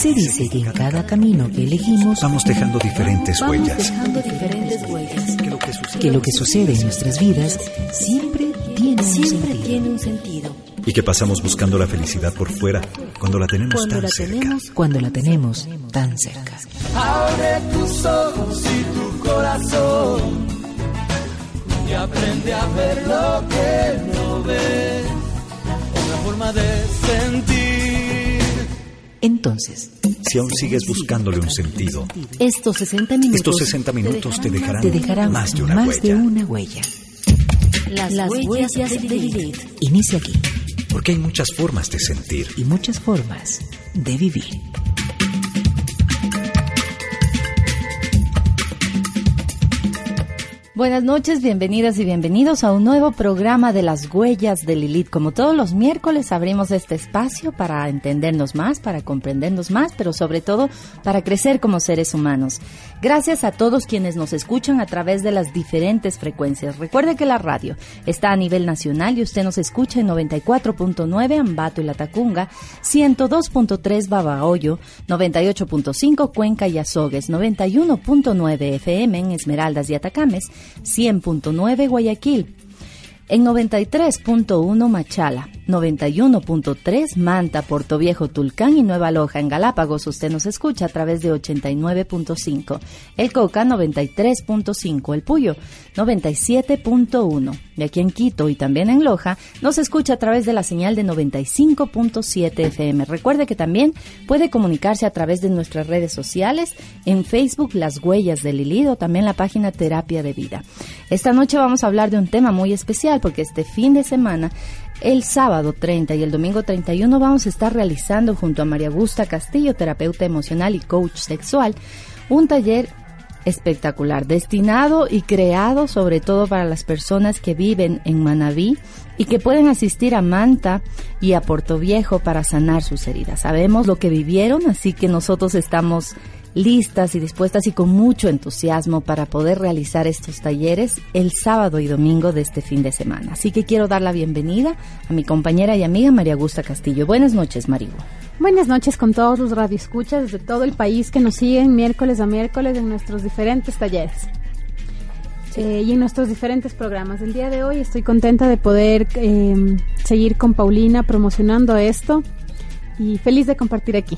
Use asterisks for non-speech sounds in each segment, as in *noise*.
Se dice que en cada camino que elegimos vamos dejando diferentes vamos huellas. dejando diferentes huellas. Que lo que sucede- Que lo que sucede en nuestras vidas siempre tiene un Siempre sentido. tiene un sentido. Y que pasamos buscando la felicidad por fuera cuando la tenemos Cuando tan la cerca. tenemos Cuando la tenemos tan cerca. Abre tus ojos y tu corazón y aprende a ver lo que no ves. Otra forma de sentir. Entonces, Si aún sigues buscándole un sentido, Estos 60 minutos. estos 60 minutos te dejarán, te dejarán más de una más huella. de una huella. Las, huellas, de Lilith. Inicia aquí Porque hay muchas formas de sentir. y muchas formas de vivir. Buenas noches, bienvenidas y bienvenidos a un nuevo programa de las huellas de Lilith. Como todos los miércoles abrimos este espacio para entendernos más, para comprendernos más, pero sobre todo para crecer como seres humanos. Gracias a todos quienes nos escuchan a través de las diferentes frecuencias. Recuerde que la radio está a nivel nacional y usted nos escucha en 94.9 Ambato y Latacunga, 102.3 Babahoyo, 98.5 Cuenca y Azogues, 91.9 FM en Esmeraldas y Atacames, 100.9 Guayaquil, en 93.1 Machala, 91.3 Manta, Puerto Viejo, Tulcán y Nueva Loja. En Galápagos usted nos escucha a través de 89.5. El Coca 93.5. El Puyo 97.1. Y aquí en Quito y también en Loja nos escucha a través de la señal de 95.7 FM. Recuerde que también puede comunicarse a través de nuestras redes sociales, en Facebook Las Huellas de Lilith o también la página Terapia de Vida. Esta noche vamos a hablar de un tema muy especial porque este fin de semana el sábado 30 y el domingo 31 vamos a estar realizando junto a María Augusta Castillo, terapeuta emocional y coach sexual, un taller espectacular, destinado y creado sobre todo para las personas que viven en Manabí y que pueden asistir a Manta y a Puerto Viejo para sanar sus heridas. Sabemos lo que vivieron, así que nosotros estamos listas y dispuestas y con mucho entusiasmo para poder realizar estos talleres el sábado y domingo de este fin de semana. Así que quiero dar la bienvenida a mi compañera y amiga María Augusta Castillo. Buenas noches, Marigo. Buenas noches con todos los radioescuchas de todo el país que nos siguen miércoles a miércoles en nuestros diferentes talleres Eh, y en nuestros diferentes programas. El día de hoy estoy contenta de poder eh, seguir con Paulina promocionando esto y feliz de compartir aquí.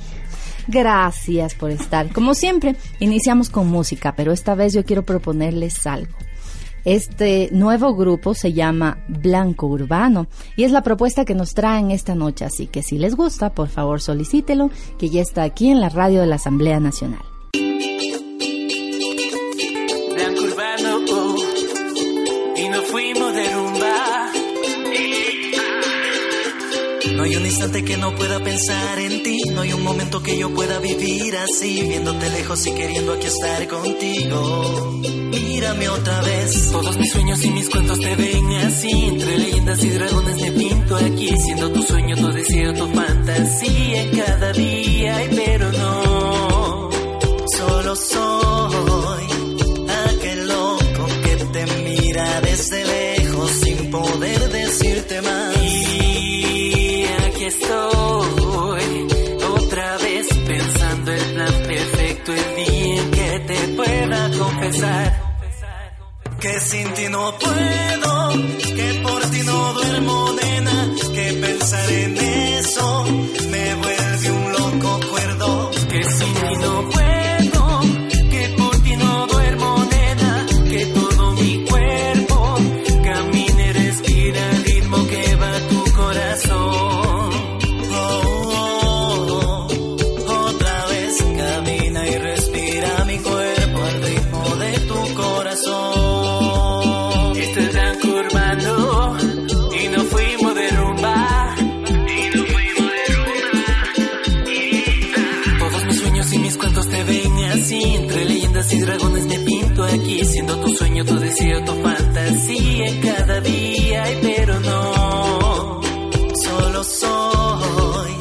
Gracias por estar. Como siempre, iniciamos con música, pero esta vez yo quiero proponerles algo. Este nuevo grupo se llama Blanco Urbano y es la propuesta que nos traen esta noche, así que si les gusta, por favor solicítelo, que ya está aquí en la radio de la Asamblea Nacional. No hay un instante que no pueda pensar en ti, no hay un momento que yo pueda vivir así, viéndote lejos y queriendo aquí estar contigo. Mírame otra vez. Todos mis sueños y mis cuentos te ven así, entre leyendas y dragones me pinto aquí, siendo tu sueño, tu deseo, tu fantasía cada día, pero no. Solo soy Que sin ti no puedo, que por ti no duermo, tu fantasía en cada día, pero no. Solo soy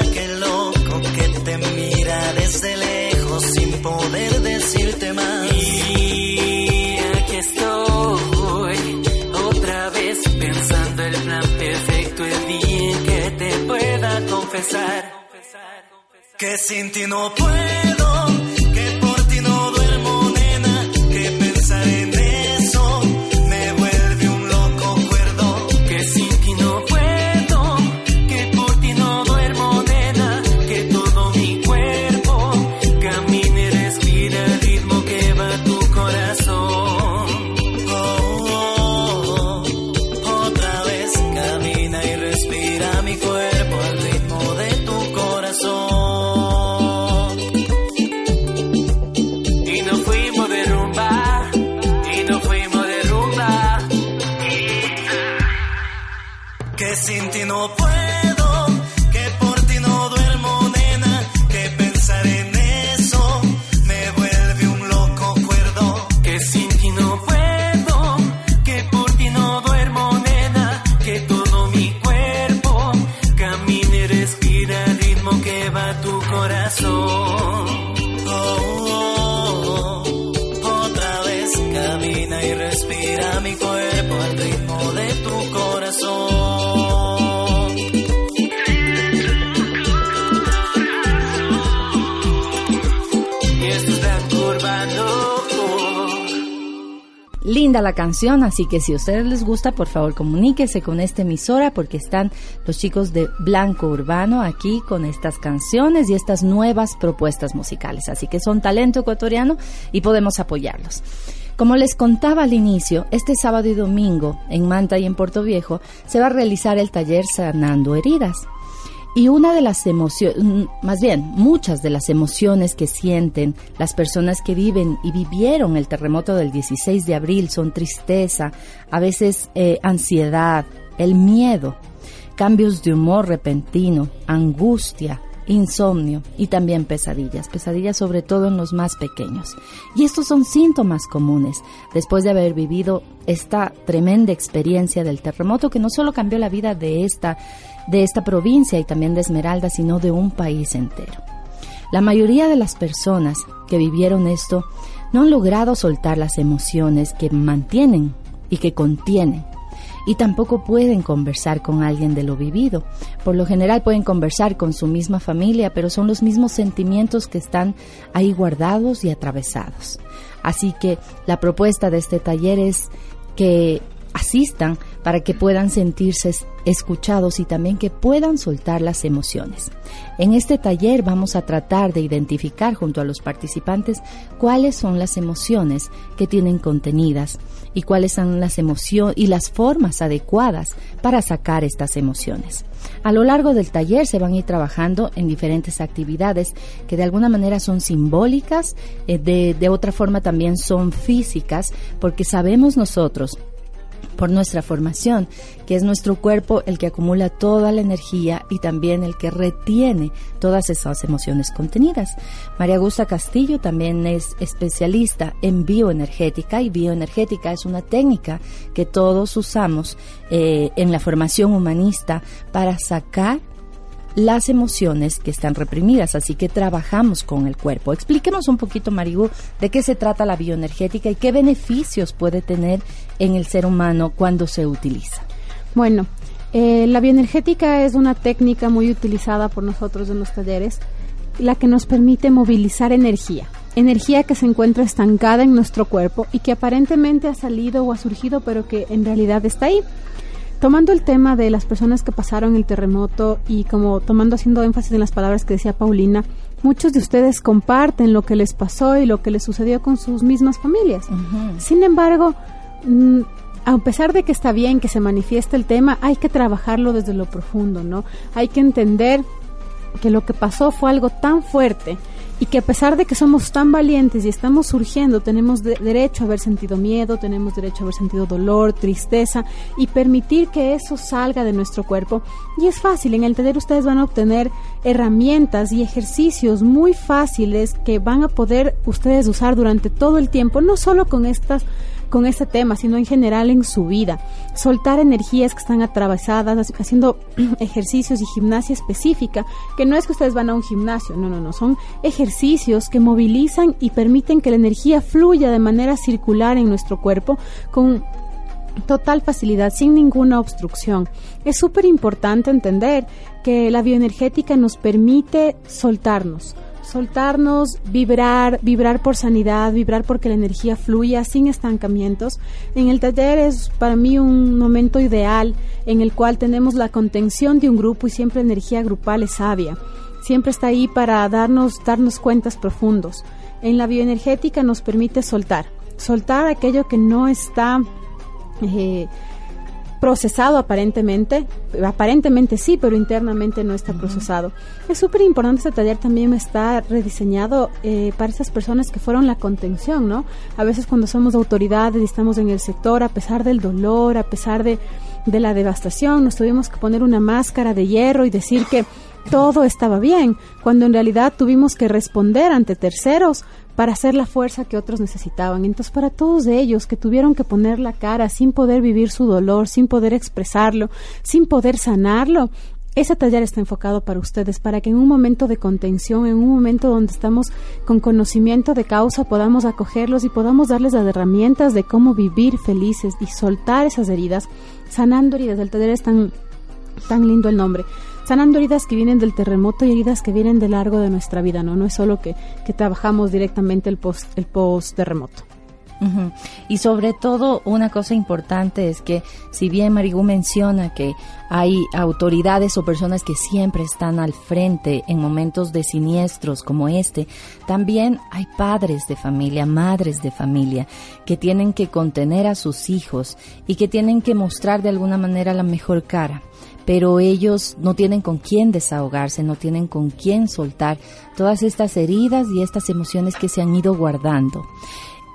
aquel loco que te mira desde lejos sin poder decirte más. Y aquí estoy, otra vez pensando el plan perfecto, el día en que te pueda confesar. Que sin ti no puedo, La canción, así que si a ustedes les gusta, por favor comuníquese con esta emisora porque están los chicos de Blanco Urbano aquí con estas canciones y estas nuevas propuestas musicales. Así que son talento ecuatoriano y podemos apoyarlos. Como les contaba al inicio, este sábado y domingo en Manta y en Puerto Viejo se va a realizar el taller Sanando Heridas. Y una de las emociones, más bien, muchas de las emociones que sienten las personas que viven y vivieron el terremoto del 16 de abril son tristeza, a veces eh, ansiedad, el miedo, cambios de humor repentino, angustia, insomnio y también pesadillas, pesadillas sobre todo en los más pequeños. Y estos son síntomas comunes después de haber vivido esta tremenda experiencia del terremoto que no solo cambió la vida de esta de esta provincia y también de Esmeralda, sino de un país entero. La mayoría de las personas que vivieron esto no han logrado soltar las emociones que mantienen y que contienen y tampoco pueden conversar con alguien de lo vivido. Por lo general pueden conversar con su misma familia, pero son los mismos sentimientos que están ahí guardados y atravesados. Así que la propuesta de este taller es que asistan para que puedan sentirse escuchados y también que puedan soltar las emociones. En este taller vamos a tratar de identificar junto a los participantes cuáles son las emociones que tienen contenidas y cuáles son las emociones y las formas adecuadas para sacar estas emociones. A lo largo del taller se van a ir trabajando en diferentes actividades que de alguna manera son simbólicas, eh, de, de otra forma también son físicas, porque sabemos nosotros por nuestra formación, que es nuestro cuerpo el que acumula toda la energía y también el que retiene todas esas emociones contenidas. María Augusta Castillo también es especialista en bioenergética y bioenergética es una técnica que todos usamos eh, en la formación humanista para sacar las emociones que están reprimidas, así que trabajamos con el cuerpo. Explíquenos un poquito, Maribu, de qué se trata la bioenergética y qué beneficios puede tener en el ser humano cuando se utiliza. Bueno, eh, la bioenergética es una técnica muy utilizada por nosotros en los talleres, la que nos permite movilizar energía. Energía que se encuentra estancada en nuestro cuerpo y que aparentemente ha salido o ha surgido, pero que en realidad está ahí. Tomando el tema de las personas que pasaron el terremoto y como tomando haciendo énfasis en las palabras que decía Paulina, muchos de ustedes comparten lo que les pasó y lo que les sucedió con sus mismas familias. Sin embargo, mm, a pesar de que está bien que se manifieste el tema, hay que trabajarlo desde lo profundo, ¿no? Hay que entender que lo que pasó fue algo tan fuerte y que a pesar de que somos tan valientes y estamos surgiendo, tenemos de derecho a haber sentido miedo, tenemos derecho a haber sentido dolor, tristeza y permitir que eso salga de nuestro cuerpo. Y es fácil, en el taller ustedes van a obtener herramientas y ejercicios muy fáciles que van a poder ustedes usar durante todo el tiempo, no solo con estas con este tema, sino en general en su vida. Soltar energías que están atravesadas, haciendo *clears throat* ejercicios y gimnasia específica, que no es que ustedes van a un gimnasio, no, no, no, son ejercicios que movilizan y permiten que la energía fluya de manera circular en nuestro cuerpo con total facilidad, sin ninguna obstrucción. Es súper importante entender que la bioenergética nos permite soltarnos, soltarnos, vibrar, vibrar por sanidad, vibrar porque la energía fluya sin estancamientos. En el taller es para mí un momento ideal en el cual tenemos la contención de un grupo y siempre energía grupal es sabia. Siempre está ahí para darnos, darnos cuentas profundos. En la bioenergética nos permite soltar, soltar aquello que no está eh, procesado aparentemente, aparentemente sí, pero internamente no está procesado. Es súper importante este taller también está rediseñado eh, para esas personas que fueron la contención, ¿no? A veces cuando somos autoridades y estamos en el sector, a pesar del dolor, a pesar de, de la devastación, nos tuvimos que poner una máscara de hierro y decir que todo estaba bien, cuando en realidad tuvimos que responder ante terceros para hacer la fuerza que otros necesitaban. Entonces, para todos ellos que tuvieron que poner la cara sin poder vivir su dolor, sin poder expresarlo, sin poder sanarlo, ese taller está enfocado para ustedes, para que en un momento de contención, en un momento donde estamos con conocimiento de causa, podamos acogerlos y podamos darles las herramientas de cómo vivir felices y soltar esas heridas, sanando heridas. El taller es tan, tan lindo el nombre sanando heridas que vienen del terremoto y heridas que vienen de largo de nuestra vida, ¿no? No es solo que, que trabajamos directamente el post, el post terremoto. Y sobre todo, una cosa importante es que, si bien Marigú menciona que hay autoridades o personas que siempre están al frente en momentos de siniestros como este, también hay padres de familia, madres de familia, que tienen que contener a sus hijos y que tienen que mostrar de alguna manera la mejor cara pero ellos no tienen con quién desahogarse, no tienen con quién soltar todas estas heridas y estas emociones que se han ido guardando.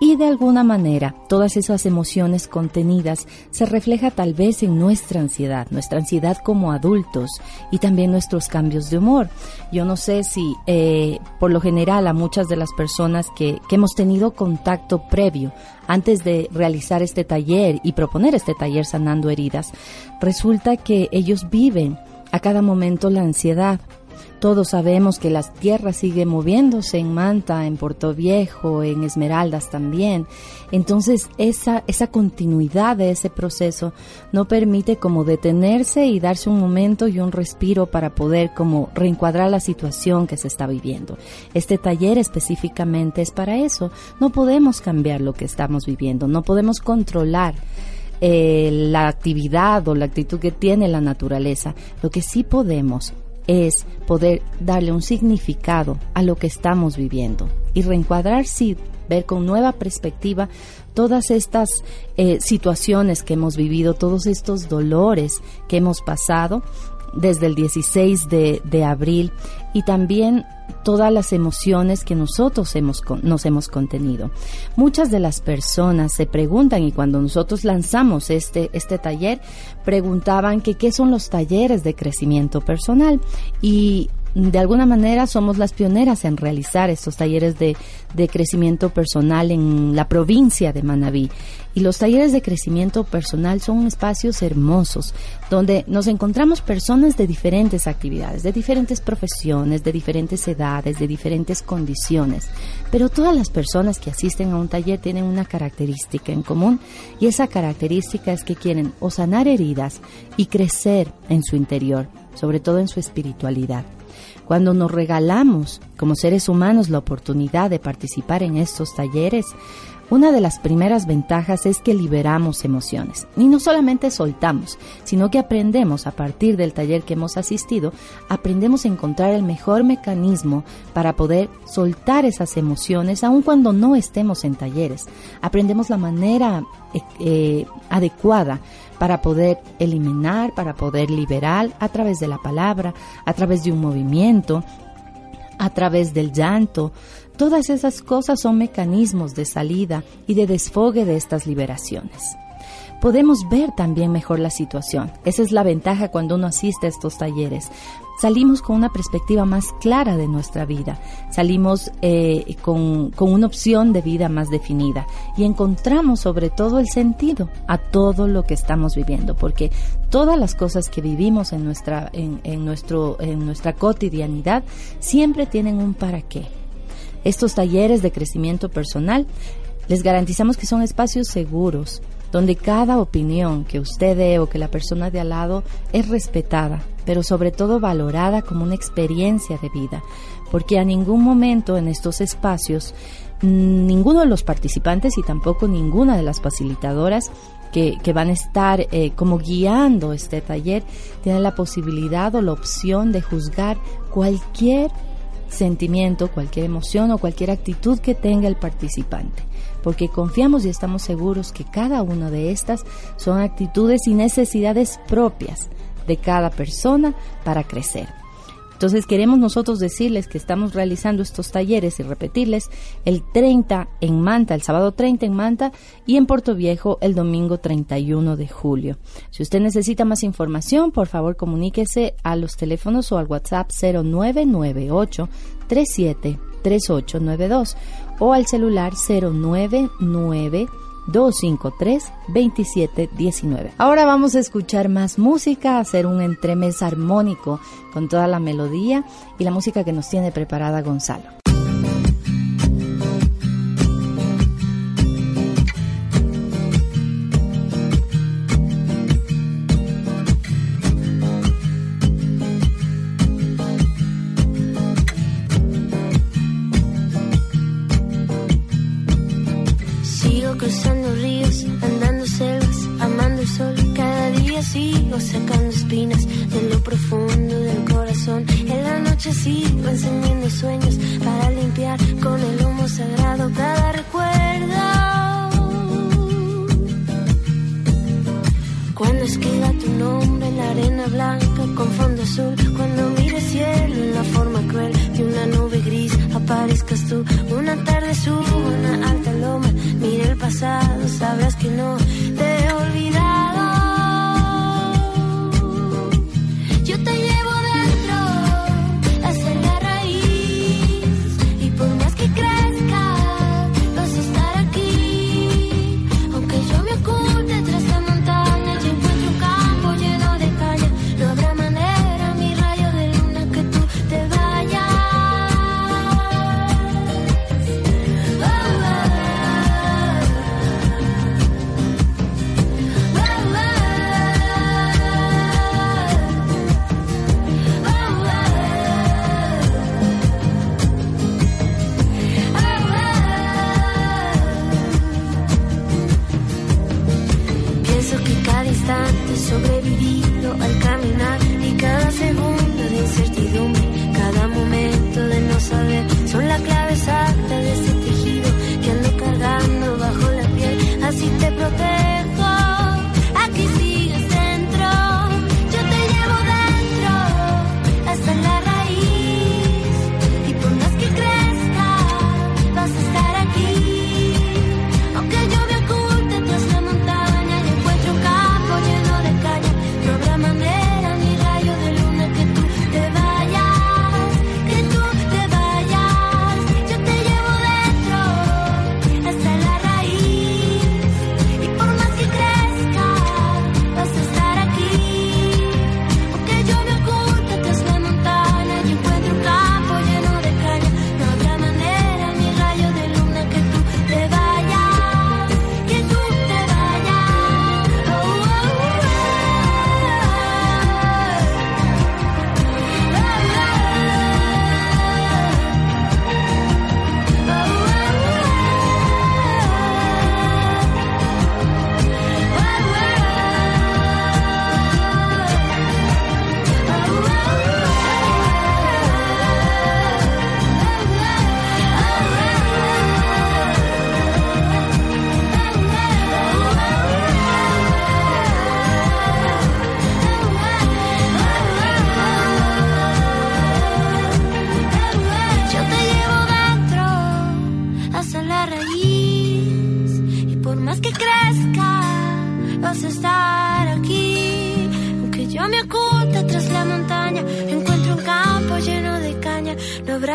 Y de alguna manera, todas esas emociones contenidas se refleja tal vez en nuestra ansiedad, nuestra ansiedad como adultos y también nuestros cambios de humor. Yo no sé si, eh, por lo general, a muchas de las personas que, que hemos tenido contacto previo antes de realizar este taller y proponer este taller sanando heridas, resulta que ellos viven a cada momento la ansiedad, todos sabemos que la tierra sigue moviéndose en Manta, en Puerto Viejo, en Esmeraldas también. Entonces, esa, esa continuidad de ese proceso no permite como detenerse y darse un momento y un respiro para poder como reencuadrar la situación que se está viviendo. Este taller específicamente es para eso. No podemos cambiar lo que estamos viviendo, no podemos controlar. Eh, la actividad o la actitud que tiene la naturaleza. Lo que sí podemos es poder darle un significado a lo que estamos viviendo y reencuadrar, sí, ver con nueva perspectiva todas estas eh, situaciones que hemos vivido, todos estos dolores que hemos pasado desde el 16 de, de abril y también todas las emociones que nosotros hemos, nos hemos contenido. Muchas de las personas se preguntan y cuando nosotros lanzamos este, este taller, preguntaban que qué son los talleres de crecimiento personal y de alguna manera somos las pioneras en realizar estos talleres de, de, crecimiento personal en la provincia de Manabí. Y los talleres de crecimiento personal son espacios hermosos donde nos encontramos personas de diferentes actividades, de diferentes profesiones, de diferentes edades, de diferentes condiciones. Pero todas las personas que asisten a un taller tienen una característica en común y esa característica es que quieren o sanar heridas y crecer en su interior, sobre todo en su espiritualidad. Cuando nos regalamos como seres humanos la oportunidad de participar en estos talleres, una de las primeras ventajas es que liberamos emociones. Y no solamente soltamos, sino que aprendemos a partir del taller que hemos asistido, aprendemos a encontrar el mejor mecanismo para poder soltar esas emociones aun cuando no estemos en talleres. Aprendemos la manera eh, eh, adecuada para poder eliminar, para poder liberar a través de la palabra, a través de un movimiento, a través del llanto, Todas esas cosas son mecanismos de salida y de desfogue de estas liberaciones. Podemos ver también mejor la situación. Esa es la ventaja cuando uno asiste a estos talleres. Salimos con una perspectiva más clara de nuestra vida, salimos eh, con, con, una opción de vida más definida. Y encontramos sobre todo el sentido a todo lo que estamos viviendo, porque todas las cosas que vivimos en nuestra, en, nuestro, en nuestra cotidianidad siempre tienen un para qué. Estos talleres de crecimiento personal, les garantizamos que son espacios seguros donde cada opinión que usted dé o que la persona de al lado es respetada, pero sobre todo valorada como una experiencia de vida, porque a ningún momento en estos espacios ninguno de los participantes y tampoco ninguna de las facilitadoras que, van a estar eh, como guiando este taller tiene la posibilidad o la opción de juzgar cualquier sentimiento, cualquier emoción o cualquier actitud que tenga el participante, porque confiamos y estamos seguros que cada una de estas son actitudes y necesidades propias de cada persona para crecer. Entonces queremos nosotros decirles que estamos realizando estos talleres y repetirles el 30 en Manta, el sábado 30 en Manta y en Puerto Viejo el domingo 31 de julio. Si usted necesita más información, por favor comuníquese a los teléfonos o al WhatsApp 0998 37 3892 o al celular 099 253-2719. Ahora vamos a escuchar más música, hacer un entremés armónico con toda la melodía y la música que nos tiene preparada Gonzalo.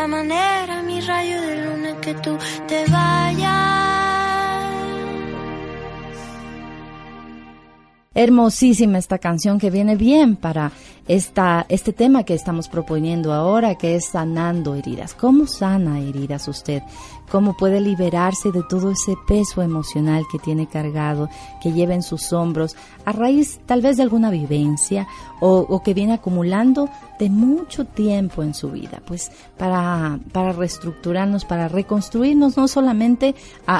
manera mi rayo de luna que tú te vayas. Hermosísima esta canción que viene bien para esta, este tema que estamos proponiendo ahora, que es sanando heridas. ¿Cómo sana heridas usted? ¿Cómo puede liberarse de todo ese peso emocional que tiene cargado, que lleva en sus hombros, a raíz tal vez de alguna vivencia o, que viene acumulando de mucho tiempo en su vida? Pues para, para reestructurarnos, para reconstruirnos no solamente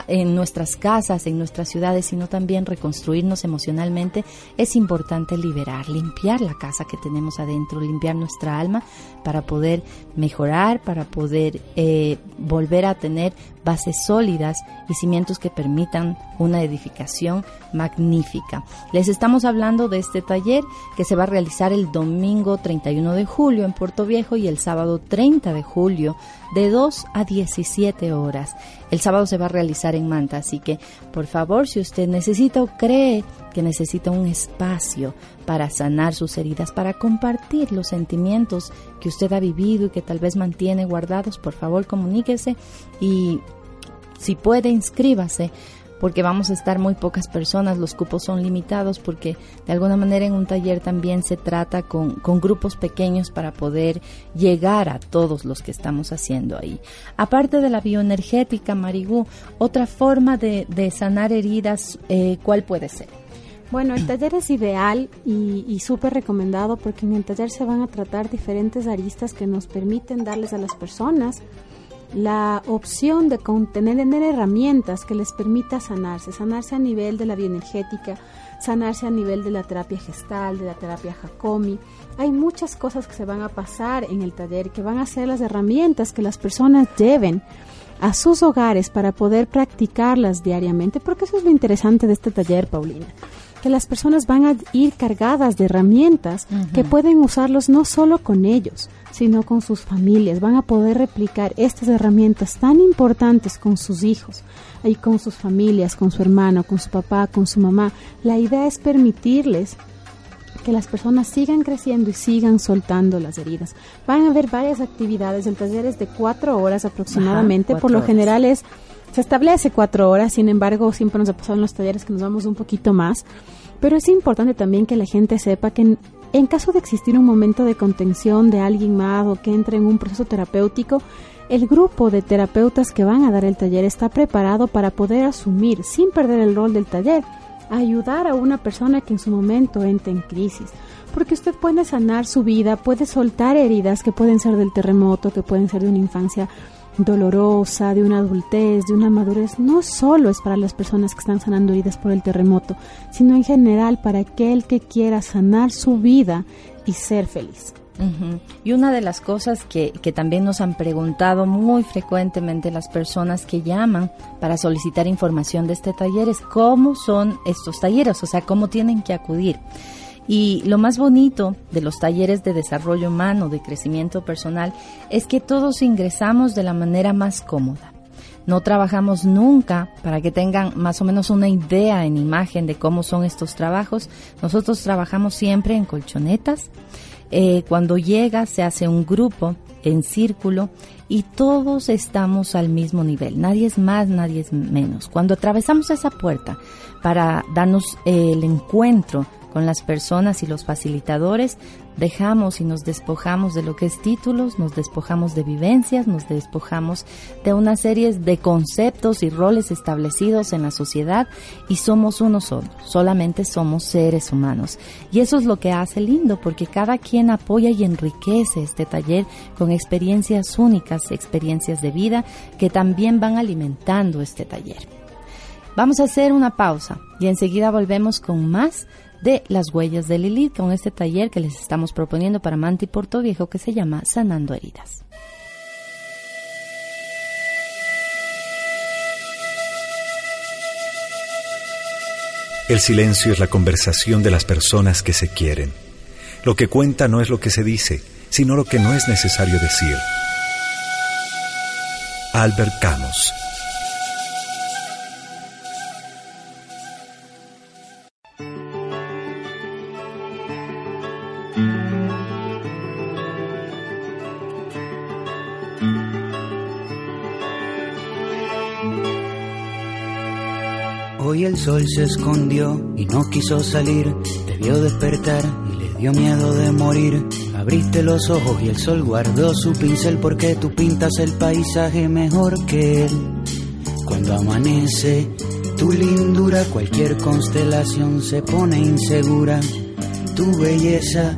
en nuestras casas, en nuestras ciudades, sino también reconstruirnos emocionalmente, es importante liberar, limpiar la casa que tenemos adentro, limpiar nuestra alma para poder mejorar, para poder eh, volver a tener bases sólidas y cimientos que permitan una edificación magnífica. Les estamos hablando de este taller que se va a realizar el domingo 31 de julio en Puerto Viejo y el sábado 30 de julio de 2 a 17 horas. El sábado se va a realizar en Manta, así que por favor, si usted necesita o cree que necesita un espacio para sanar sus heridas, para compartir los sentimientos que usted ha vivido y que tal vez mantiene guardados, por favor comuníquese y si puede, inscríbase porque vamos a estar muy pocas personas, los cupos son limitados porque de alguna manera en un taller también se trata con, grupos pequeños para poder llegar a todos los que estamos haciendo ahí. Aparte de la bioenergética, Marigú, otra forma de, sanar heridas, eh, ¿cuál puede ser? Bueno, el taller es ideal y, y súper recomendado porque en el taller se van a tratar diferentes aristas que nos permiten darles a las personas la opción de tener herramientas que les permita sanarse, sanarse a nivel de la bioenergética, sanarse a nivel de la terapia gestal, de la terapia Hakomi. Hay muchas cosas que se van a pasar en el taller que van a ser las herramientas que las personas lleven a sus hogares para poder practicarlas diariamente, porque eso es lo interesante de este taller, Paulina que las personas van a ir cargadas de herramientas que pueden usarlos no solo con ellos, sino con sus familias. Van a poder replicar estas herramientas tan importantes con sus hijos y con sus familias, con su hermano, con su papá, con su mamá. La idea es permitirles que las personas sigan creciendo y sigan soltando las heridas. Van a haber varias actividades, el taller es de cuatro horas aproximadamente, por lo general es se establece cuatro horas, sin embargo, siempre nos ha pasado en los talleres que nos vamos un poquito más. Pero es importante también que la gente sepa que en, caso de existir un momento de contención de alguien más o que entre en un proceso terapéutico, el grupo de terapeutas que van a dar el taller está preparado para poder asumir, sin perder el rol del taller, ayudar a una persona que en su momento entre en crisis. Porque usted puede sanar su vida, puede soltar heridas que pueden ser del terremoto, que pueden ser de una infancia dolorosa, de una adultez, de una madurez, no solo es para las personas que están sanando heridas por el terremoto, sino en general para aquel que quiera sanar su vida y ser feliz. Y una de las cosas que, que, también nos han preguntado muy frecuentemente las personas que llaman para solicitar información de este taller es cómo son estos talleres, o sea, cómo tienen que acudir. Y lo más bonito de los talleres de desarrollo humano, de crecimiento personal, es que todos ingresamos de la manera más cómoda. No trabajamos nunca para que tengan más o menos una idea en imagen de cómo son estos trabajos. Nosotros trabajamos siempre en colchonetas. Eh, cuando llega se hace un grupo en círculo y todos estamos al mismo nivel. Nadie es más, nadie es menos. Cuando atravesamos esa puerta para darnos el encuentro con las personas y los facilitadores, dejamos y nos despojamos de lo que es títulos, nos despojamos de vivencias, nos despojamos de una serie de conceptos y roles establecidos en la sociedad y somos uno solo, solamente somos seres humanos. Y eso es lo que hace lindo porque cada quien apoya y enriquece este taller con experiencias únicas, experiencias de vida que también van alimentando este taller. Vamos a hacer una pausa y enseguida volvemos con más de las huellas de Lilith con este taller que les estamos proponiendo para Manti Porto Viejo que se llama Sanando Heridas. El silencio es la conversación de las personas que se quieren. Lo que cuenta no es lo que se dice, sino lo que no es necesario decir. Albert Camus sol se escondió y no quiso salir. Te vio despertar y le dio miedo de morir. Abriste los ojos y el sol guardó su pincel porque tú pintas el paisaje mejor que él. Cuando amanece, tu lindura, cualquier constelación se pone insegura. Tu belleza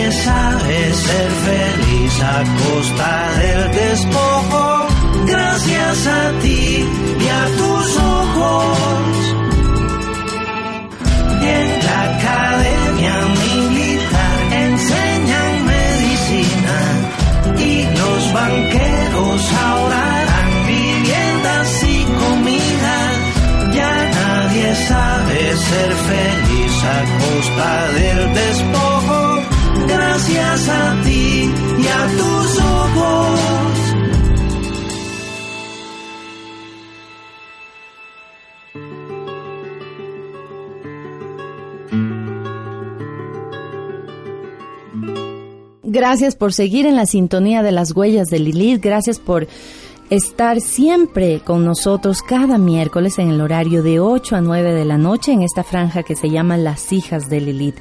nadie sabe ser feliz a costa del despojo. Gracias a ti y a tus ojos. En la academia militar enseñan medicina y los banqueros ahora Gracias por seguir en la sintonía de las huellas de Lilith. Gracias por estar siempre con nosotros cada miércoles en el horario de 8 a 9 de la noche en esta franja que se llama Las Hijas de Lilith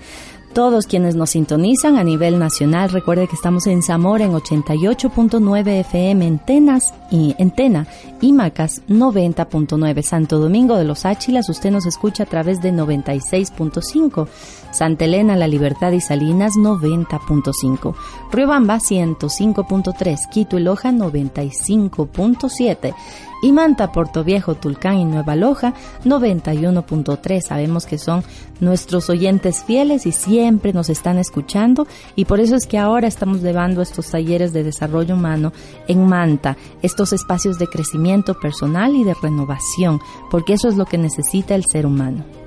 todos quienes nos sintonizan a nivel nacional. Recuerde que estamos en Zamora en 88.9 FM en Tenas y en Tena y Macas 90.9. Santo Domingo de los Áchilas, usted nos escucha a través de 96.5. Santa Elena, La Libertad y Salinas 90.5. Riobamba 105.3. Quito y Loja 95.7 y Manta, Puerto Viejo, Tulcán y Nueva Loja 91.3. Sabemos que son nuestros oyentes fieles y siempre nos están escuchando y por eso es que ahora estamos llevando estos talleres de desarrollo humano en Manta, estos espacios de crecimiento personal y de renovación, porque eso es lo que necesita el ser humano.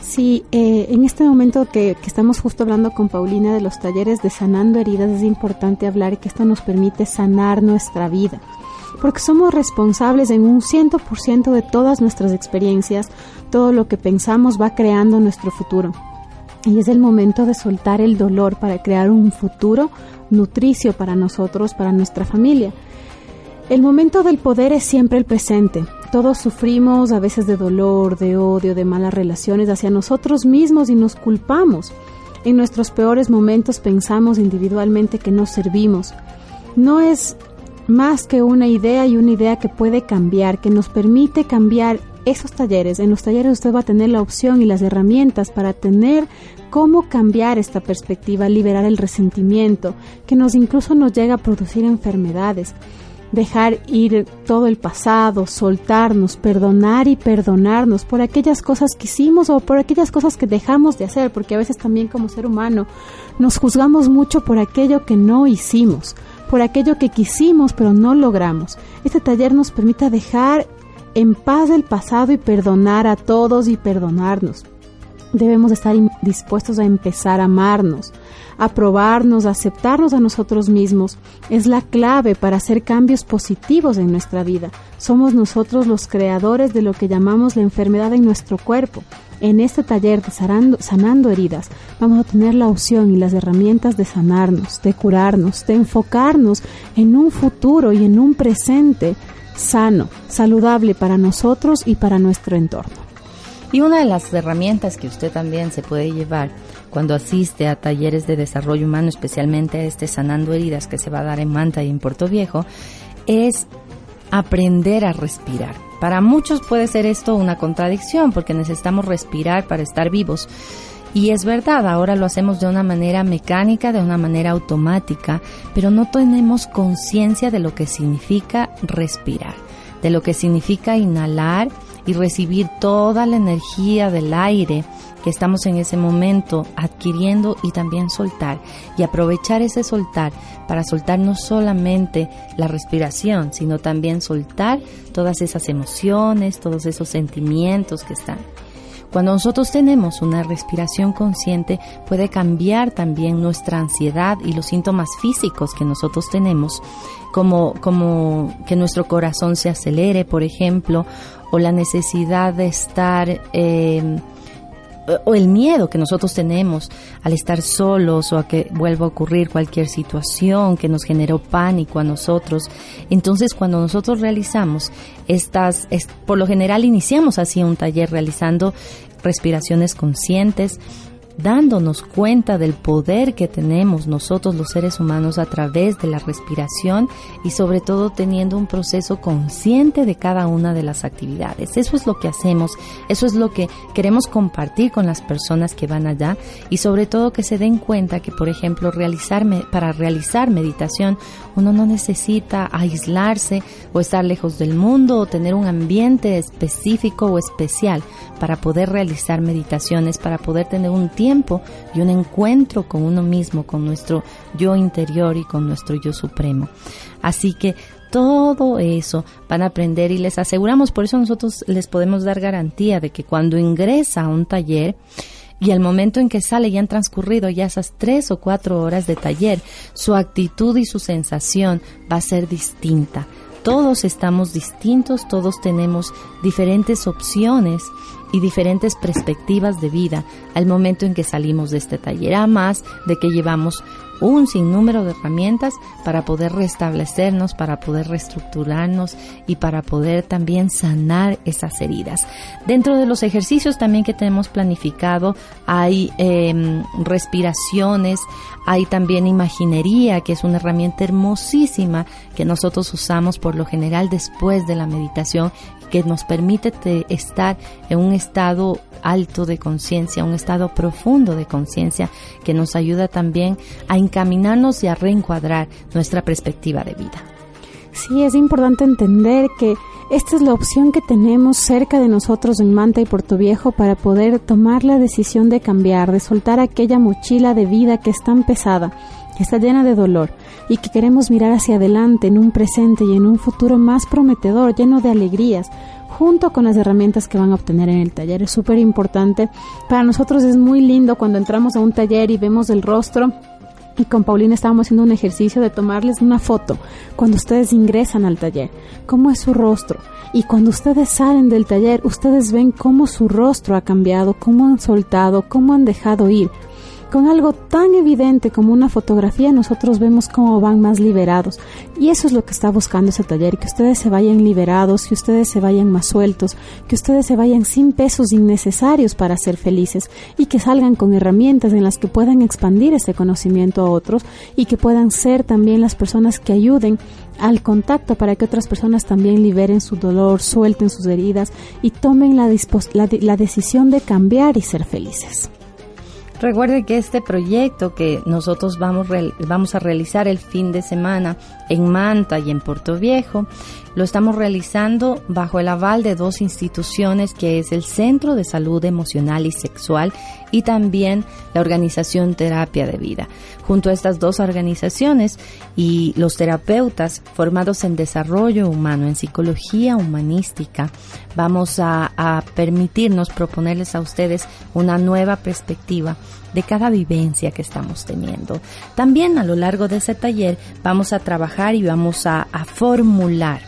Sí, eh, en este momento que, que, estamos justo hablando con Paulina de los talleres de sanando heridas, es importante hablar que esto nos permite sanar nuestra vida porque somos responsables en un 100% de todas nuestras experiencias, todo lo que pensamos va creando nuestro futuro. Y es el momento de soltar el dolor para crear un futuro nutricio para nosotros, para nuestra familia. El momento del poder es siempre el presente. Todos sufrimos a veces de dolor, de odio, de malas relaciones hacia nosotros mismos y nos culpamos. En nuestros peores momentos pensamos individualmente que no servimos. No es más que una idea y una idea que puede cambiar, que nos permite cambiar esos talleres. En los talleres usted va a tener la opción y las herramientas para tener cómo cambiar esta perspectiva, liberar el resentimiento, que nos incluso nos llega a producir enfermedades. Dejar ir todo el pasado, soltarnos, perdonar y perdonarnos por aquellas cosas que hicimos o por aquellas cosas que dejamos de hacer, porque a veces también como ser humano nos juzgamos mucho por aquello que no hicimos, por aquello que quisimos pero no logramos. Este taller nos permite dejar en paz el pasado y perdonar a todos y perdonarnos. Debemos estar dispuestos a empezar a amarnos, aprobarnos, aceptarnos a nosotros mismos, es la clave para hacer cambios positivos en nuestra vida. Somos nosotros los creadores de lo que llamamos la enfermedad en nuestro cuerpo. En este taller de sanando, sanando, heridas vamos a tener la opción y las herramientas de sanarnos, de curarnos, de enfocarnos en un futuro y en un presente sano, saludable para nosotros y para nuestro entorno. Y una de las herramientas que usted también se puede llevar cuando asiste a talleres de desarrollo humano, especialmente a este Sanando Heridas que se va a dar en Manta y en Puerto Viejo, es aprender a respirar. Para muchos puede ser esto una contradicción porque necesitamos respirar para estar vivos. Y es verdad, ahora lo hacemos de una manera mecánica, de una manera automática, pero no tenemos conciencia de lo que significa respirar, de lo que significa inhalar y recibir toda la energía del aire que estamos en ese momento adquiriendo y también soltar y aprovechar ese soltar para soltar no solamente la respiración, sino también soltar todas esas emociones, todos esos sentimientos que están. Cuando nosotros tenemos una respiración consciente puede cambiar también nuestra ansiedad y los síntomas físicos que nosotros tenemos, como, como que nuestro corazón se acelere, por ejemplo, o la necesidad de estar eh, o el miedo que nosotros tenemos al estar solos o a que vuelva a ocurrir cualquier situación que nos generó pánico a nosotros. Entonces, cuando nosotros realizamos estas, por lo general iniciamos así un taller realizando respiraciones conscientes, dándonos cuenta del poder que tenemos nosotros los seres humanos a través de la respiración y sobre todo teniendo un proceso consciente de cada una de las actividades. Eso es lo que hacemos, eso es lo que queremos compartir con las personas que van allá y sobre todo que se den cuenta que, por ejemplo, realizarme, para realizar meditación uno no necesita aislarse o estar lejos del mundo o tener un ambiente específico o especial para poder realizar meditaciones, para poder tener un tiempo y un encuentro con uno mismo, con nuestro yo interior y con nuestro yo supremo. Así que todo eso van a aprender y les aseguramos, por eso nosotros les podemos dar garantía de que cuando ingresa a un taller, y al momento en que sale ya han transcurrido ya esas tres o cuatro horas de taller, su actitud y su sensación va a ser distinta. Todos estamos distintos, todos tenemos diferentes opciones y diferentes perspectivas de vida al momento en que salimos de este taller, a más de que llevamos un sinnúmero de herramientas para poder restablecernos, para poder reestructurarnos y para poder también sanar esas heridas. Dentro de los ejercicios también que tenemos planificado hay em, respiraciones, hay también imaginería, que es una herramienta hermosísima que nosotros usamos por lo general después de la meditación que nos permite estar en un estado alto de conciencia, un estado profundo de conciencia que nos ayuda también a encaminarnos y a reencuadrar nuestra perspectiva de vida. Sí, es importante entender que esta es la opción que tenemos cerca de nosotros en Manta y Puerto Viejo para poder tomar la decisión de cambiar, de soltar aquella mochila de vida que es tan pesada, está llena de dolor y que queremos mirar hacia adelante en un presente y en un futuro más prometedor, lleno de alegrías, junto con las herramientas que van a obtener en el taller. Es súper importante. Para nosotros es muy lindo cuando entramos a un taller y vemos el rostro y con Paulina estábamos haciendo un ejercicio de tomarles una foto cuando ustedes ingresan al taller, cómo es su rostro. Y cuando ustedes salen del taller, ustedes ven cómo su rostro ha cambiado, cómo han soltado, cómo han dejado ir con algo tan evidente como una fotografía nosotros vemos cómo van más liberados. Y eso es lo que está buscando ese taller, que ustedes se vayan liberados, que ustedes se vayan más sueltos, que ustedes se vayan sin pesos innecesarios para ser felices y que salgan con herramientas en las que puedan expandir ese conocimiento a otros y que puedan ser también las personas que ayuden al contacto para que otras personas también liberen su dolor, suelten sus heridas y tomen la, la decisión de cambiar y ser felices. Recuerde que este proyecto que nosotros vamos, vamos a realizar el fin de semana en Manta y en Puerto Viejo, lo estamos realizando bajo el aval de dos instituciones que es el Centro de Salud Emocional y Sexual y también la organización Terapia de Vida. Junto a estas dos organizaciones y los terapeutas formados en desarrollo humano, en psicología humanística, vamos a, a permitirnos proponerles a ustedes una nueva perspectiva de cada vivencia que estamos teniendo. También a lo largo de ese taller vamos a trabajar y vamos a, a formular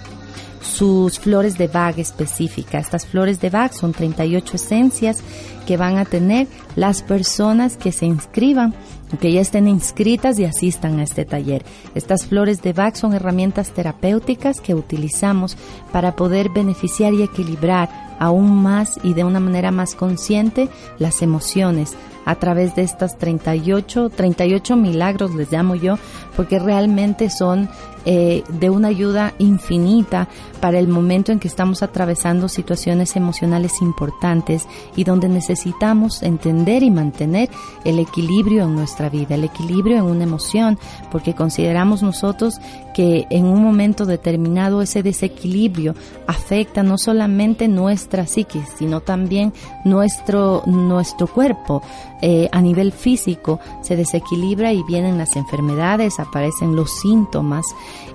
sus flores de Bach específicas. Estas flores de Bach son 38 esencias que van a tener las personas que se inscriban que ya estén inscritas y asistan a este taller. Estas flores de Bach son herramientas terapéuticas que utilizamos para poder beneficiar y equilibrar aún más y de una manera más consciente las emociones a través de estas 38, 38 milagros les llamo yo, porque realmente son eh, de una ayuda infinita para el momento en que estamos atravesando situaciones emocionales importantes y donde necesitamos entender y mantener el equilibrio en nuestra vida, el equilibrio en una emoción, porque consideramos nosotros que en un momento determinado ese desequilibrio afecta no solamente nuestra psiquis, sino también nuestro, nuestro cuerpo. Eh, a nivel físico se desequilibra y vienen las enfermedades, aparecen los síntomas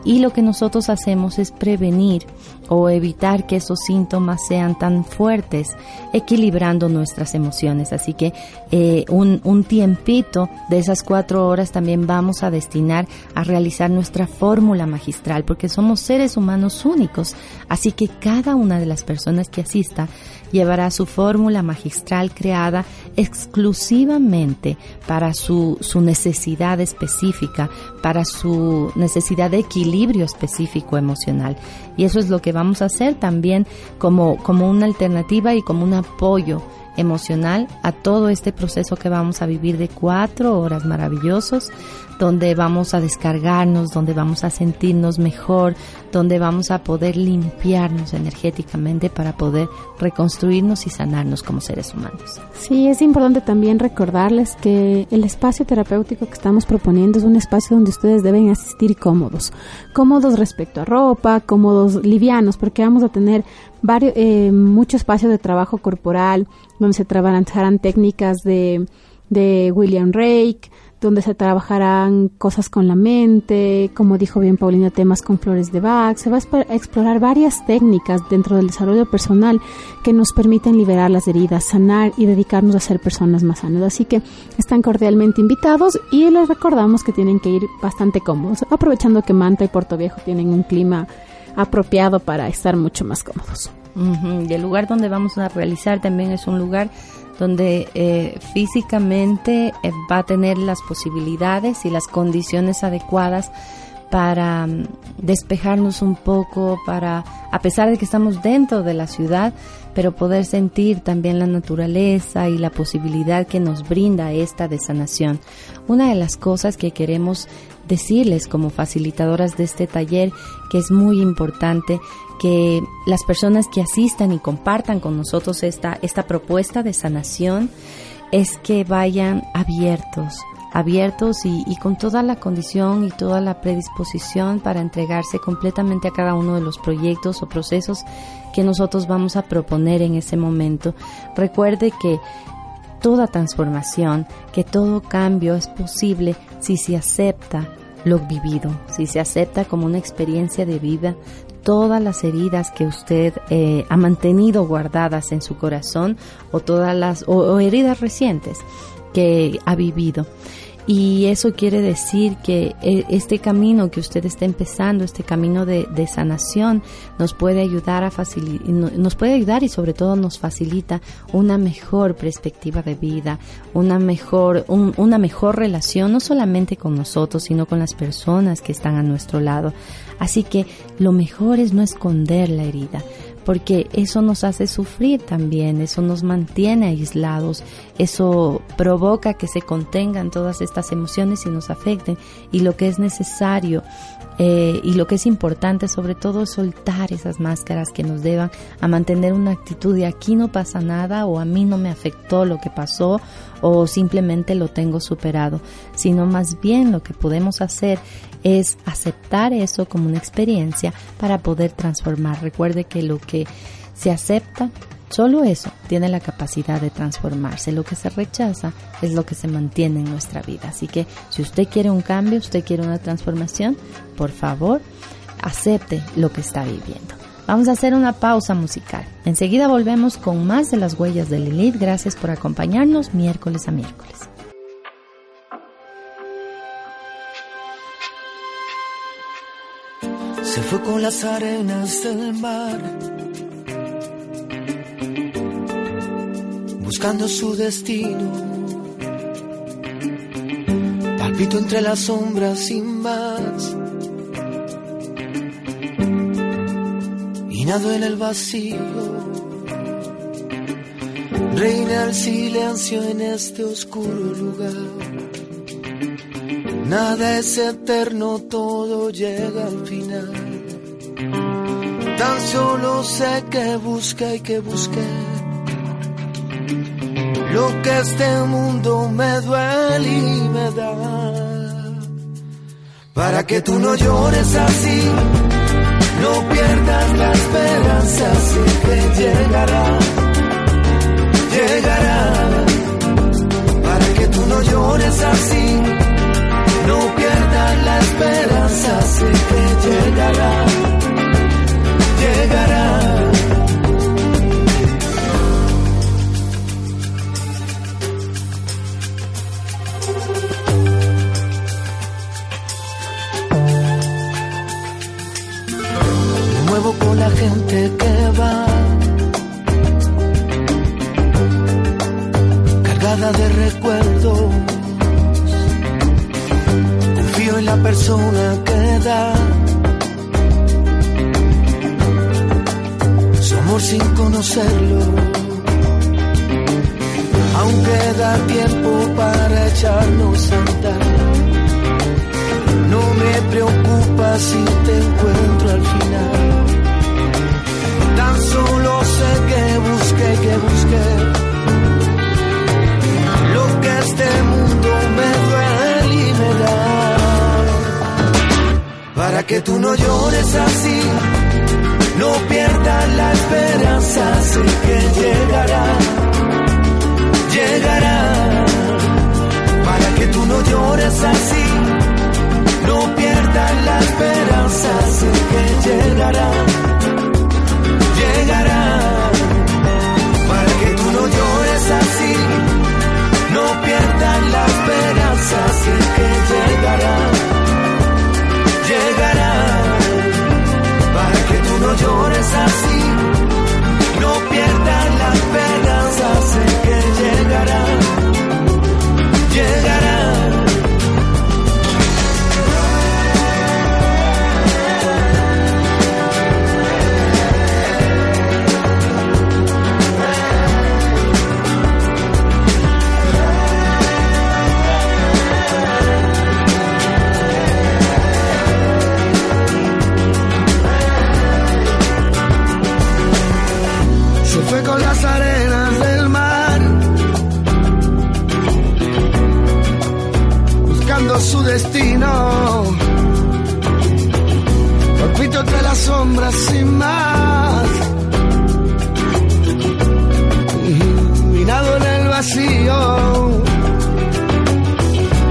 y lo que nosotros hacemos es prevenir o evitar que esos síntomas sean tan fuertes, equilibrando nuestras emociones. Así que eh, un, un tiempito de esas cuatro horas también vamos a destinar a realizar nuestra fórmula magistral, porque somos seres humanos únicos. Así que cada una de las personas que asista llevará su fórmula magistral creada exclusivamente para su, su necesidad específica, para su necesidad de equilibrio específico emocional. Y eso es lo que vamos a hacer también como, como una alternativa y como un apoyo emocional a todo este proceso que vamos a vivir de cuatro horas maravillosos, donde vamos a descargarnos, donde vamos a sentirnos mejor, donde vamos a poder limpiarnos energéticamente para poder reconstruirnos y sanarnos como seres humanos. Sí, es importante también recordarles que el espacio terapéutico que estamos proponiendo es un espacio donde ustedes deben asistir cómodos, cómodos respecto a ropa, cómodos livianos, porque vamos a tener varios, eh, mucho espacio de trabajo corporal, donde se trabajarán técnicas de, de William Rake, donde se trabajarán cosas con la mente, como dijo bien Paulina, temas con flores de Bach. Se va a explorar varias técnicas dentro del desarrollo personal que nos permiten liberar las heridas, sanar y dedicarnos a ser personas más sanas. Así que están cordialmente invitados y les recordamos que tienen que ir bastante cómodos, aprovechando que Manta y Puerto Viejo tienen un clima apropiado para estar mucho más cómodos. Y el lugar donde vamos a realizar también es un lugar donde eh, físicamente eh, va a tener las posibilidades y las condiciones adecuadas para mm, despejarnos un poco, para, a pesar de que estamos dentro de la ciudad, pero poder sentir también la naturaleza y la posibilidad que nos brinda esta de sanación. Una de las cosas que queremos decirles como facilitadoras de este taller que es muy importante que las personas que asistan y compartan con nosotros esta, esta propuesta de sanación es que vayan abiertos, abiertos y, y, con toda la condición y toda la predisposición para entregarse completamente a cada uno de los proyectos o procesos que nosotros vamos a proponer en ese momento. Recuerde que toda transformación, que todo cambio es posible si se acepta lo vivido, si se acepta como una experiencia de vida todas las heridas que usted eh, ha mantenido guardadas en su corazón o todas las o heridas recientes que ha vivido. Y eso quiere decir que eh, este camino que usted está empezando, este camino de, sanación, nos puede ayudar a nos puede ayudar y sobre todo nos facilita una mejor perspectiva de vida, una mejor, una mejor relación, no solamente con nosotros, sino con las personas que están a nuestro lado. Así que lo mejor es no esconder la herida porque eso nos hace sufrir también, eso nos mantiene aislados, eso provoca que se contengan todas estas emociones y nos afecten. Y lo que es necesario eh, y lo que es importante sobre todo es soltar esas máscaras que nos deban a mantener una actitud de aquí no pasa nada o a mí no me afectó lo que pasó o simplemente lo tengo superado, sino más bien lo que podemos hacer es aceptar eso como una experiencia para poder transformar. Recuerde que lo que se acepta Solo eso tiene la capacidad de transformarse. Lo que se rechaza es lo que se mantiene en nuestra vida. Así que si usted quiere un cambio, usted quiere una transformación, por favor, acepte lo que está viviendo. Vamos a hacer una pausa musical. Enseguida volvemos con más de las huellas de Lilith. Gracias por acompañarnos miércoles a miércoles. Se fue con las arenas del mar buscando su destino. Palpito entre las sombras sin más. Y nado en el vacío. Reina el silencio en este oscuro lugar. Nada es eterno, todo llega al final. Tan solo sé que busca y que busqué lo que este mundo me duele y me da. Para que tú no llores así, no pierdas la esperanza, sé que llegará, llegará. Para que tú no llores así, no pierdas la esperanza, sé que llegará, llegará. con la gente que va cargada de recuerdos. Confío en la persona que da amor sin conocerlo. Aunque da tiempo para echarnos a andar. No me preocupa si te encuentro al final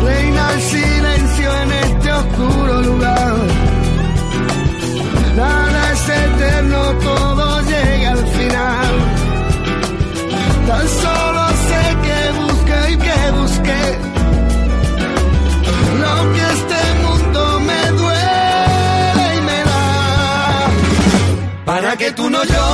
Reina el silencio en este oscuro lugar. Nada es eterno, todo llega al final. Tan solo sé que busqué y que busqué para que tú no llores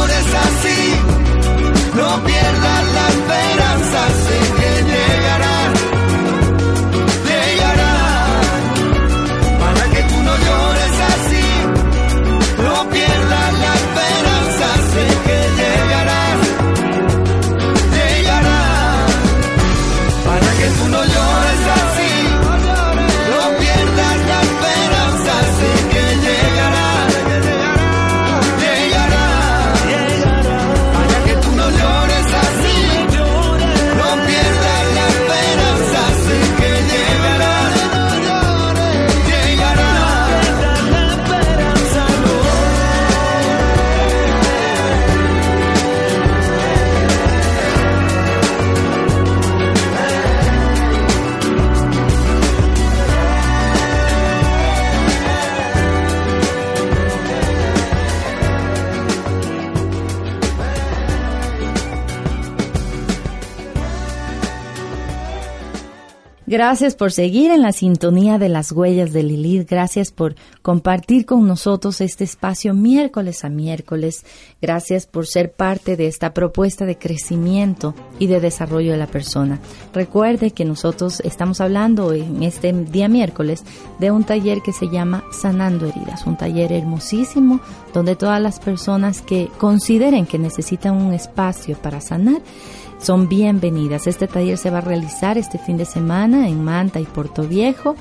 Gracias por seguir en la sintonía de las huellas de Lilith. Gracias por compartir con nosotros este espacio miércoles a miércoles. Gracias por ser parte de esta propuesta de crecimiento y de desarrollo de la persona. Recuerde que nosotros estamos hablando en este día miércoles de un taller que se llama Sanando Heridas, un taller hermosísimo donde todas las personas que consideren que necesitan un espacio para sanar son bienvenidas. Este taller se va a realizar este fin de semana en Manta y Puerto Viejo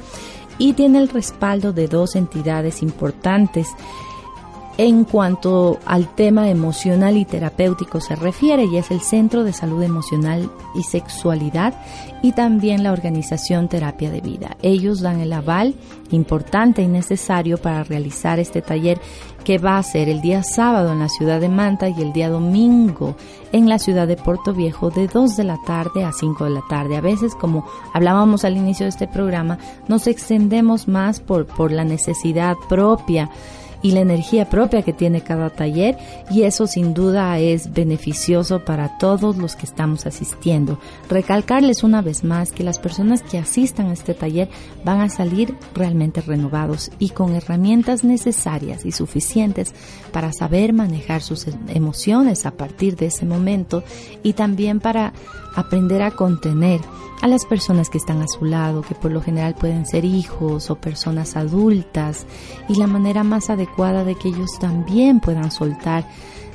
y tiene el respaldo de dos entidades importantes en cuanto al tema emocional y terapéutico se refiere, y es el Centro de Salud Emocional y Sexualidad y también la organización Terapia de Vida. Ellos dan el aval importante y necesario para realizar este taller que va a ser el día sábado en la ciudad de Manta y el día domingo en la ciudad de Puerto Viejo de 2 de la tarde a 5 de la tarde. A veces, como hablábamos al inicio de este programa, nos extendemos más por, por la necesidad propia y la energía propia que tiene cada taller y eso sin duda es beneficioso para todos los que estamos asistiendo. Recalcarles una vez más que las personas que asistan a este taller van a salir realmente renovados y con herramientas necesarias y suficientes para saber manejar sus emociones a partir de ese momento y también para aprender a contener a las personas que están a su lado, que por lo general pueden ser hijos o personas adultas, y la manera más adecuada de que ellos también puedan soltar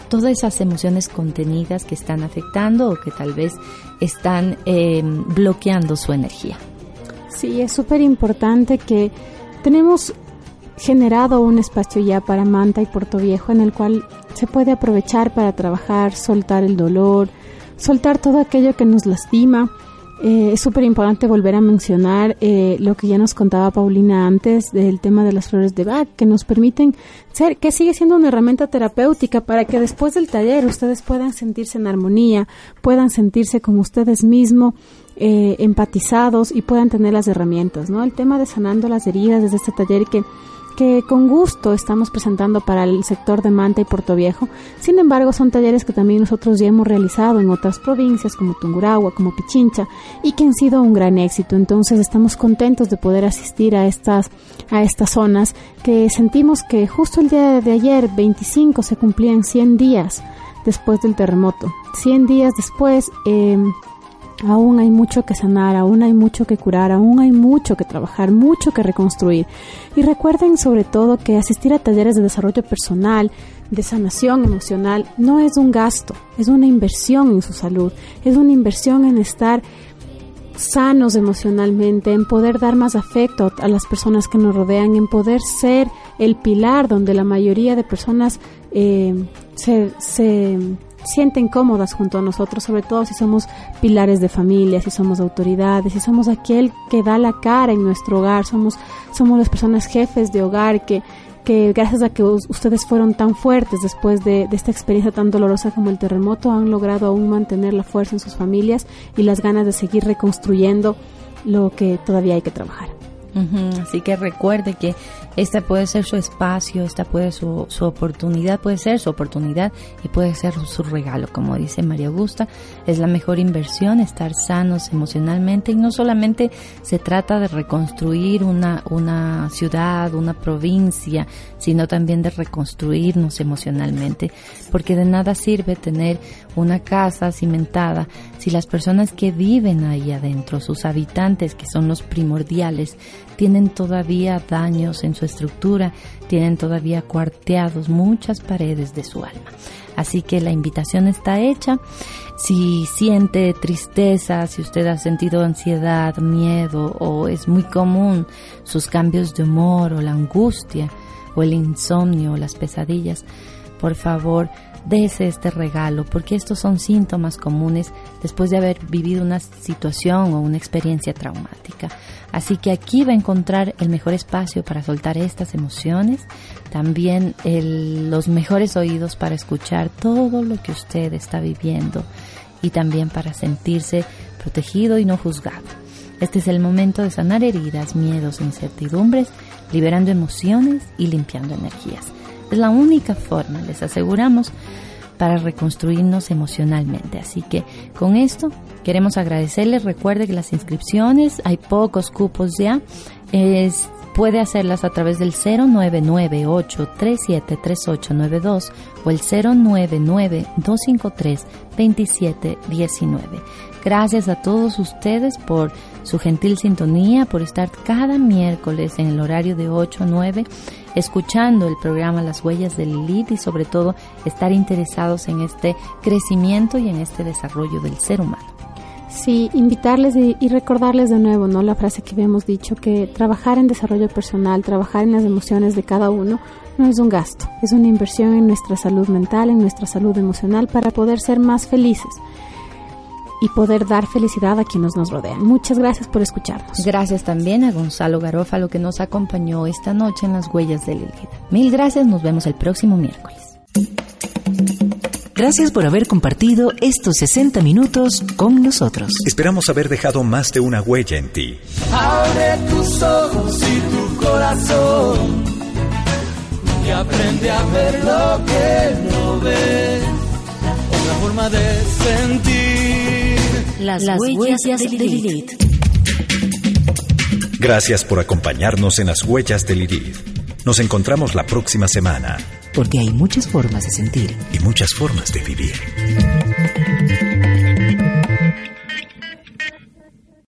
todas esas emociones contenidas que están afectando o que tal vez están em, bloqueando su energía. Sí, es súper importante que tenemos generado un espacio ya para Manta y Puerto Viejo en el cual se puede aprovechar para trabajar, soltar el dolor, soltar todo aquello que nos lastima. Eh, es súper importante volver a mencionar eh, lo que ya nos contaba Paulina antes del tema de las flores de Bach, que nos permiten ser, que sigue siendo una herramienta terapéutica para que después del taller ustedes puedan sentirse en armonía, puedan sentirse con ustedes mismos, eh, empatizados y puedan tener las herramientas, ¿no? El tema de sanando las heridas desde este taller que que con gusto estamos presentando para el sector de Manta y Puerto Viejo. Sin embargo, son talleres que también nosotros ya hemos realizado en otras provincias como Tungurahua, como Pichincha y que han sido un gran éxito. Entonces, estamos contentos de poder asistir a estas a estas zonas que sentimos que justo el día de ayer, 25, se cumplían 100 días después del terremoto. 100 días después eh, Aún hay mucho que sanar, aún hay mucho que curar, aún hay mucho que trabajar, mucho que reconstruir. Y recuerden sobre todo que asistir a talleres de desarrollo personal, de sanación emocional, no es un gasto, es una inversión en su salud, es una inversión en estar sanos emocionalmente, en poder dar más afecto a las personas que nos rodean, en poder ser el pilar donde la mayoría de personas eh, se, se sienten cómodas junto a nosotros, sobre todo si somos pilares de familia, si somos autoridades, si somos aquel que da la cara en nuestro hogar, somos, somos las personas jefes de hogar que, que gracias a que ustedes fueron tan fuertes después de, de, esta experiencia tan dolorosa como el terremoto, han logrado aún mantener la fuerza en sus familias y las ganas de seguir reconstruyendo lo que todavía hay que trabajar. Así que recuerde que esta puede ser su espacio, esta puede su, su oportunidad, puede ser su oportunidad y puede ser su regalo, como dice María Augusta. Es la mejor inversión estar sanos emocionalmente y no solamente se trata de reconstruir una, una ciudad, una provincia, sino también de reconstruirnos emocionalmente, porque de nada sirve tener una casa cimentada si las personas que viven ahí adentro, sus habitantes, que son los primordiales, tienen todavía daños en su estructura, tienen todavía cuarteados muchas paredes de su alma. Así que la invitación está hecha. Si siente tristeza, si usted ha sentido ansiedad, miedo o es muy común sus cambios de humor o la angustia o el insomnio o las pesadillas, por favor, dese este regalo, porque estos son síntomas comunes después de haber vivido una situación o una experiencia traumática. Así que aquí va a encontrar el mejor espacio para soltar estas emociones, también los mejores oídos para escuchar todo lo que usted está viviendo y también para sentirse protegido y no juzgado. Este es el momento de sanar heridas, miedos, incertidumbres, liberando emociones y limpiando energías. Es la única forma, les aseguramos, para reconstruirnos emocionalmente. Así que con esto queremos agradecerles. Recuerde que las inscripciones, hay pocos cupos ya. Es, puede hacerlas a través del 0998373892 o el 099-253-2719. Gracias a todos ustedes por su gentil sintonía, por estar cada miércoles en el horario de 8 a 9 escuchando el programa Las Huellas del Lilith y sobre todo estar interesados en este crecimiento y en este desarrollo del ser humano. Sí, invitarles y, y, recordarles de nuevo, ¿no? La frase que habíamos dicho, que trabajar en desarrollo personal, trabajar en las emociones de cada uno, no es un gasto, es una inversión en nuestra salud mental, en nuestra salud emocional para poder ser más felices y poder dar felicidad a quienes nos rodean. Muchas gracias por escucharnos. Gracias también a Gonzalo Garófalo que nos acompañó esta noche en las huellas de Lilith. Mil gracias, nos vemos el próximo miércoles. Gracias por haber compartido estos 60 minutos con nosotros. Esperamos haber dejado más de una huella en ti. Abre tus ojos y tu corazón y aprende a ver lo que no ves. Otra forma de sentir las, las huellas, huellas, de Lilith. Gracias por acompañarnos en las huellas de Lilith. Nos encontramos la próxima semana. Porque hay muchas formas de sentir. Y muchas formas de vivir.